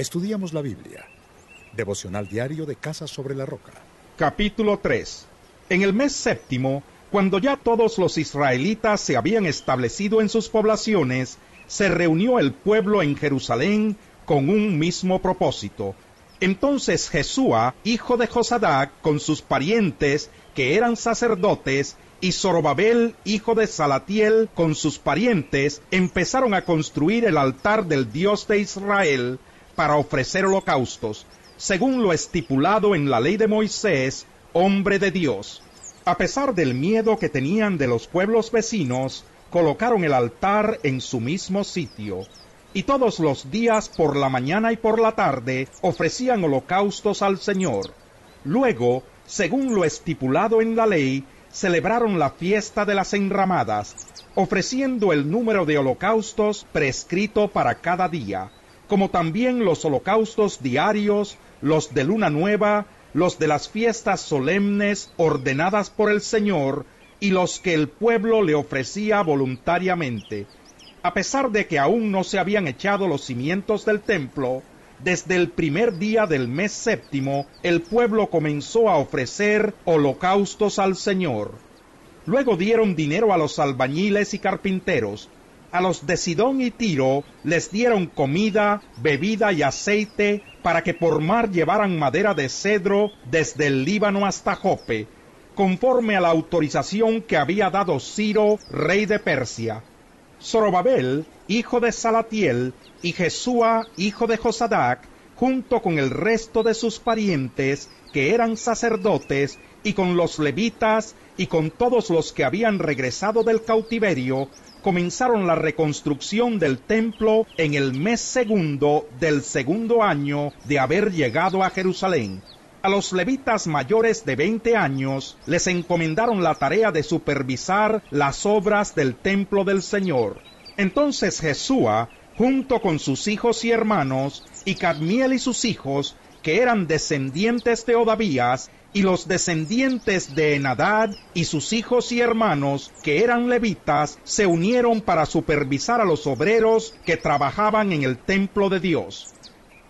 Estudiamos la Biblia. Devocional diario de Casa sobre la Roca. Capítulo 3. En el mes séptimo, cuando ya todos los israelitas se habían establecido en sus poblaciones, se reunió el pueblo en Jerusalén con un mismo propósito. Entonces Jesúa, hijo de Josadac, con sus parientes, que eran sacerdotes, y Zorobabel, hijo de Salatiel, con sus parientes, empezaron a construir el altar del Dios de Israel para ofrecer holocaustos, según lo estipulado en la ley de Moisés, hombre de Dios. A pesar del miedo que tenían de los pueblos vecinos, colocaron el altar en su mismo sitio, y todos los días por la mañana y por la tarde ofrecían holocaustos al Señor. Luego, según lo estipulado en la ley, celebraron la fiesta de las enramadas, ofreciendo el número de holocaustos prescrito para cada día, como también los holocaustos diarios, los de luna nueva, los de las fiestas solemnes ordenadas por el Señor, y los que el pueblo le ofrecía voluntariamente. A pesar de que aún no se habían echado los cimientos del templo, desde el primer día del mes séptimo, el pueblo comenzó a ofrecer holocaustos al Señor. Luego dieron dinero a los albañiles y carpinteros. A los de Sidón y Tiro les dieron comida, bebida y aceite para que por mar llevaran madera de cedro desde el Líbano hasta Jope, conforme a la autorización que había dado Ciro, rey de Persia. Zorobabel, hijo de Salatiel, y Jesúa, hijo de Josadac, junto con el resto de sus parientes, que eran sacerdotes, y con los levitas, y con todos los que habían regresado del cautiverio, comenzaron la reconstrucción del templo en el mes segundo del segundo año de haber llegado a Jerusalén. A los levitas mayores de veinte años les encomendaron la tarea de supervisar las obras del templo del Señor. Entonces Jesúa junto con sus hijos y hermanos, y Cadmiel y sus hijos, que eran descendientes de Odavías, y los descendientes de Enadad y sus hijos y hermanos, que eran levitas, se unieron para supervisar a los obreros que trabajaban en el templo de Dios.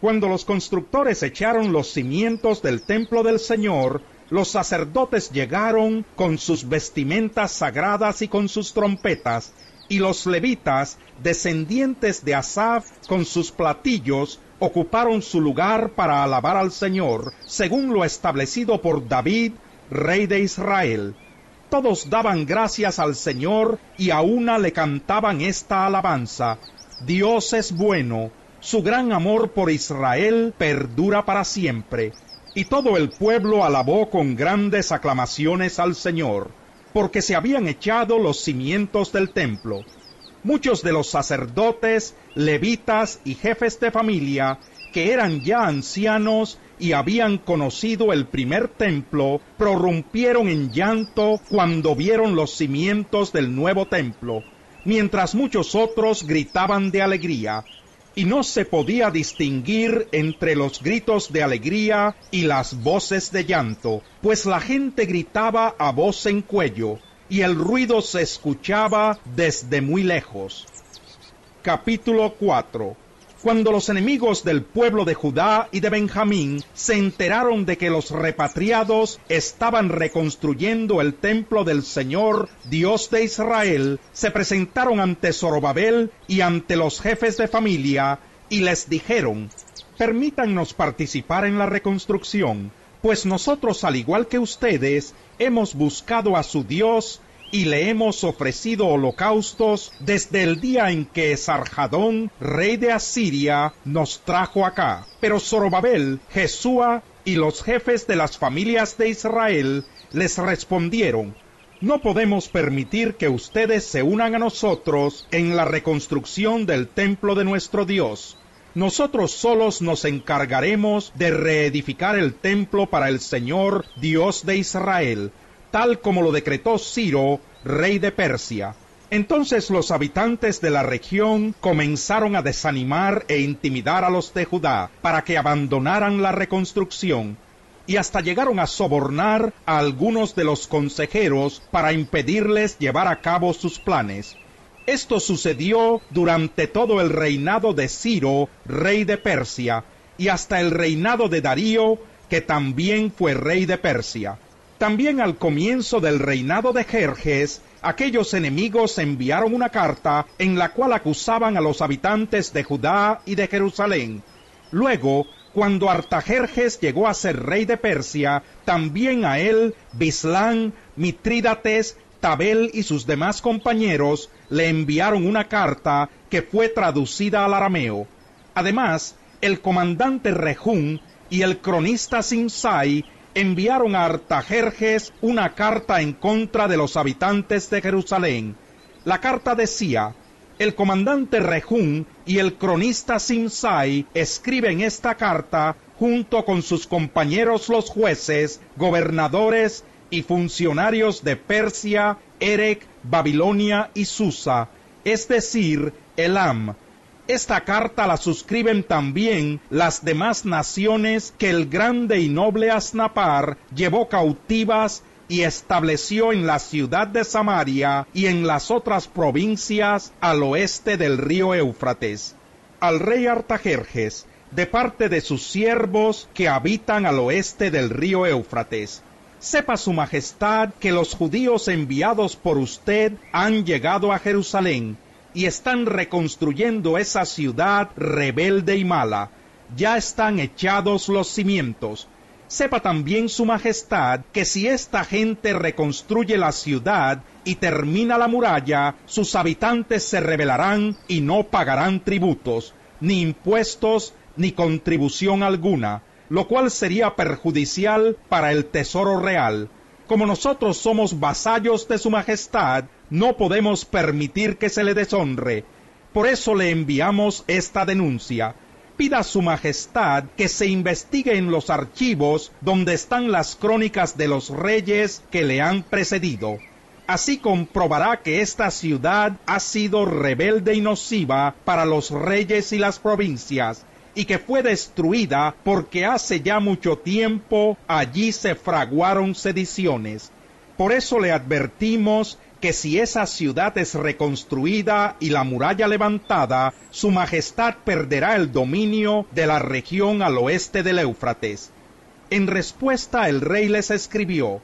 Cuando los constructores echaron los cimientos del templo del Señor, los sacerdotes llegaron con sus vestimentas sagradas y con sus trompetas, y los levitas, descendientes de Asaf, con sus platillos, ocuparon su lugar para alabar al Señor, según lo establecido por David, rey de Israel. Todos daban gracias al Señor y a una le cantaban esta alabanza. Dios es bueno, su gran amor por Israel perdura para siempre. Y todo el pueblo alabó con grandes aclamaciones al Señor porque se habían echado los cimientos del templo. Muchos de los sacerdotes, levitas y jefes de familia, que eran ya ancianos y habían conocido el primer templo, prorrumpieron en llanto cuando vieron los cimientos del nuevo templo, mientras muchos otros gritaban de alegría, y no se podía distinguir entre los gritos de alegría y las voces de llanto, pues la gente gritaba a voz en cuello, y el ruido se escuchaba desde muy lejos. Capítulo 4 cuando los enemigos del pueblo de Judá y de Benjamín se enteraron de que los repatriados estaban reconstruyendo el templo del Señor, Dios de Israel, se presentaron ante Zorobabel y ante los jefes de familia y les dijeron, permítannos participar en la reconstrucción, pues nosotros, al igual que ustedes, hemos buscado a su Dios y le hemos ofrecido holocaustos desde el día en que Sarjadón, rey de Asiria, nos trajo acá. Pero Zorobabel, Jesúa y los jefes de las familias de Israel les respondieron, no podemos permitir que ustedes se unan a nosotros en la reconstrucción del templo de nuestro Dios. Nosotros solos nos encargaremos de reedificar el templo para el Señor Dios de Israel, tal como lo decretó Ciro, rey de Persia. Entonces los habitantes de la región comenzaron a desanimar e intimidar a los de Judá para que abandonaran la reconstrucción, y hasta llegaron a sobornar a algunos de los consejeros para impedirles llevar a cabo sus planes. Esto sucedió durante todo el reinado de Ciro, rey de Persia, y hasta el reinado de Darío, que también fue rey de Persia. También al comienzo del reinado de Jerjes, aquellos enemigos enviaron una carta en la cual acusaban a los habitantes de Judá y de Jerusalén. Luego, cuando Artajerjes llegó a ser rey de Persia, también a él Bislán, Mitrídates, Tabel y sus demás compañeros le enviaron una carta que fue traducida al arameo. Además, el comandante Rejún y el cronista Simsai enviaron a Artajerjes una carta en contra de los habitantes de Jerusalén. La carta decía, el comandante Rejún y el cronista Simsai escriben esta carta junto con sus compañeros los jueces, gobernadores y funcionarios de Persia, Erech, Babilonia y Susa, es decir, Elam, esta carta la suscriben también las demás naciones que el grande y noble Asnapar llevó cautivas y estableció en la ciudad de Samaria y en las otras provincias al oeste del río Éufrates. Al rey Artajerjes, de parte de sus siervos que habitan al oeste del río Éufrates. Sepa su majestad que los judíos enviados por usted han llegado a Jerusalén y están reconstruyendo esa ciudad rebelde y mala. Ya están echados los cimientos. Sepa también su majestad que si esta gente reconstruye la ciudad y termina la muralla, sus habitantes se rebelarán y no pagarán tributos, ni impuestos, ni contribución alguna, lo cual sería perjudicial para el tesoro real. Como nosotros somos vasallos de su majestad, no podemos permitir que se le deshonre. Por eso le enviamos esta denuncia. Pida a su majestad que se investigue en los archivos donde están las crónicas de los reyes que le han precedido. Así comprobará que esta ciudad ha sido rebelde y nociva para los reyes y las provincias, y que fue destruida porque hace ya mucho tiempo allí se fraguaron sediciones. Por eso le advertimos que si esa ciudad es reconstruida y la muralla levantada, su majestad perderá el dominio de la región al oeste del Éufrates. En respuesta el rey les escribió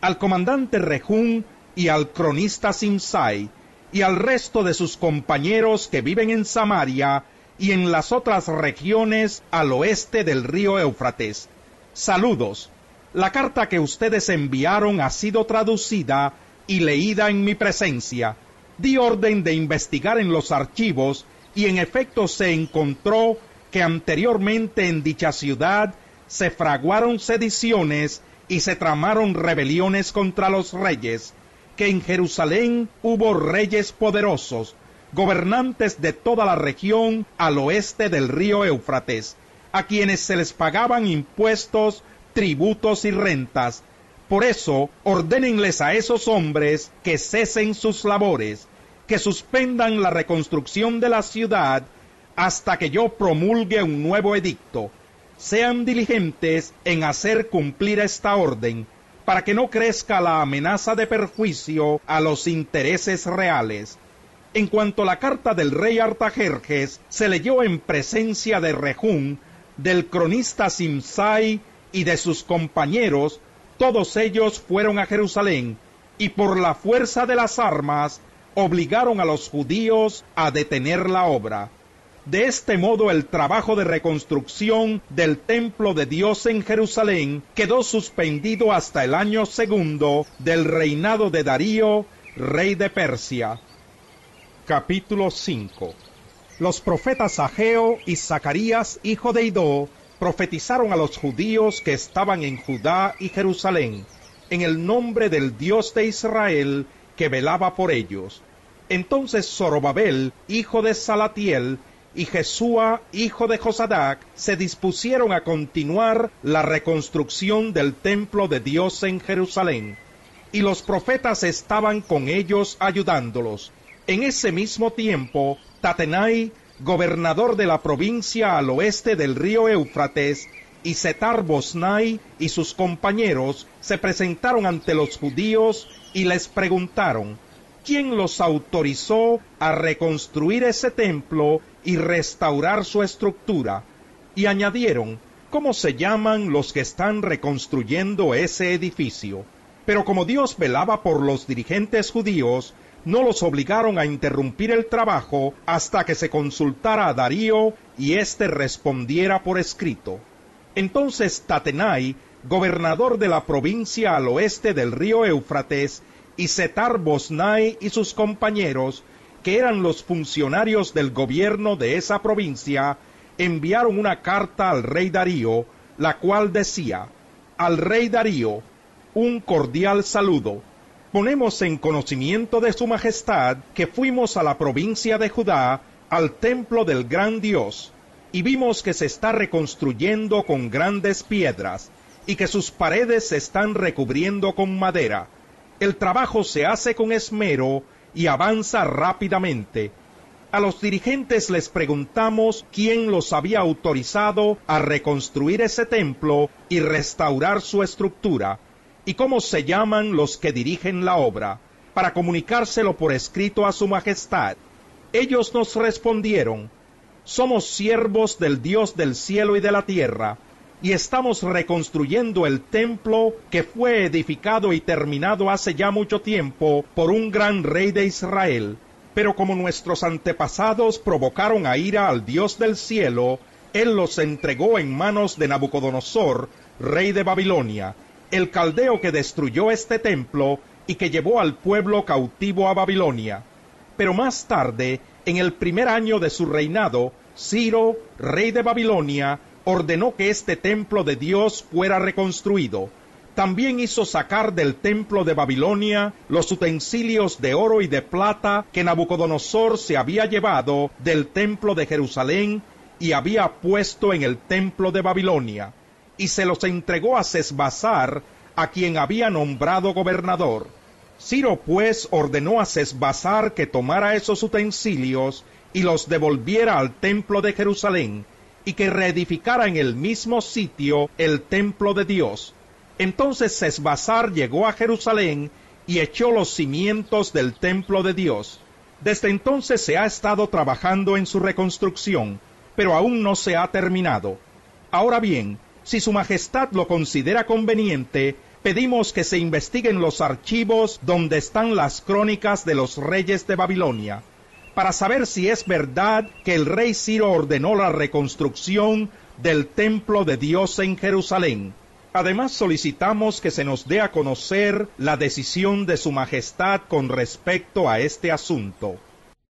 al comandante Rejún y al cronista Simsai y al resto de sus compañeros que viven en Samaria y en las otras regiones al oeste del río Éufrates. Saludos. La carta que ustedes enviaron ha sido traducida y leída en mi presencia, di orden de investigar en los archivos y en efecto se encontró que anteriormente en dicha ciudad se fraguaron sediciones y se tramaron rebeliones contra los reyes, que en Jerusalén hubo reyes poderosos, gobernantes de toda la región al oeste del río Éufrates, a quienes se les pagaban impuestos, tributos y rentas, por eso, ordénenles a esos hombres que cesen sus labores, que suspendan la reconstrucción de la ciudad hasta que yo promulgue un nuevo edicto. Sean diligentes en hacer cumplir esta orden, para que no crezca la amenaza de perjuicio a los intereses reales. En cuanto la carta del rey Artajerjes se leyó en presencia de Rejún, del cronista Simsai y de sus compañeros, todos ellos fueron a Jerusalén y por la fuerza de las armas obligaron a los judíos a detener la obra. De este modo el trabajo de reconstrucción del templo de Dios en Jerusalén quedó suspendido hasta el año segundo del reinado de Darío, rey de Persia. Capítulo 5 Los profetas Ageo y Zacarías, hijo de Idó, profetizaron a los judíos que estaban en Judá y Jerusalén, en el nombre del Dios de Israel que velaba por ellos. Entonces Zorobabel, hijo de Salatiel, y Jesúa, hijo de Josadac, se dispusieron a continuar la reconstrucción del templo de Dios en Jerusalén. Y los profetas estaban con ellos ayudándolos. En ese mismo tiempo, Tatenai, gobernador de la provincia al oeste del río Éufrates, y Setar Bosnai y sus compañeros se presentaron ante los judíos y les preguntaron, ¿quién los autorizó a reconstruir ese templo y restaurar su estructura? y añadieron, ¿cómo se llaman los que están reconstruyendo ese edificio? Pero como Dios velaba por los dirigentes judíos, no los obligaron a interrumpir el trabajo hasta que se consultara a Darío y éste respondiera por escrito. Entonces Tatenai, gobernador de la provincia al oeste del río Éufrates, y Setar Bosnai y sus compañeros, que eran los funcionarios del gobierno de esa provincia, enviaron una carta al rey Darío, la cual decía, al rey Darío, un cordial saludo. Ponemos en conocimiento de su majestad que fuimos a la provincia de Judá, al templo del gran Dios, y vimos que se está reconstruyendo con grandes piedras, y que sus paredes se están recubriendo con madera. El trabajo se hace con esmero y avanza rápidamente. A los dirigentes les preguntamos quién los había autorizado a reconstruir ese templo y restaurar su estructura, y cómo se llaman los que dirigen la obra, para comunicárselo por escrito a su majestad. Ellos nos respondieron, somos siervos del Dios del cielo y de la tierra, y estamos reconstruyendo el templo que fue edificado y terminado hace ya mucho tiempo por un gran rey de Israel. Pero como nuestros antepasados provocaron a ira al Dios del cielo, él los entregó en manos de Nabucodonosor, rey de Babilonia, el caldeo que destruyó este templo y que llevó al pueblo cautivo a Babilonia. Pero más tarde, en el primer año de su reinado, Ciro, rey de Babilonia, ordenó que este templo de Dios fuera reconstruido. También hizo sacar del templo de Babilonia los utensilios de oro y de plata que Nabucodonosor se había llevado del templo de Jerusalén y había puesto en el templo de Babilonia, y se los entregó a Sesbazar, a quien había nombrado gobernador. Ciro pues ordenó a Sesbazar que tomara esos utensilios y los devolviera al templo de Jerusalén, y que reedificara en el mismo sitio el templo de Dios. Entonces Sesbazar llegó a Jerusalén y echó los cimientos del templo de Dios. Desde entonces se ha estado trabajando en su reconstrucción, pero aún no se ha terminado. Ahora bien, si Su Majestad lo considera conveniente, pedimos que se investiguen los archivos donde están las crónicas de los reyes de Babilonia para saber si es verdad que el rey Ciro ordenó la reconstrucción del templo de Dios en Jerusalén. Además solicitamos que se nos dé a conocer la decisión de Su Majestad con respecto a este asunto.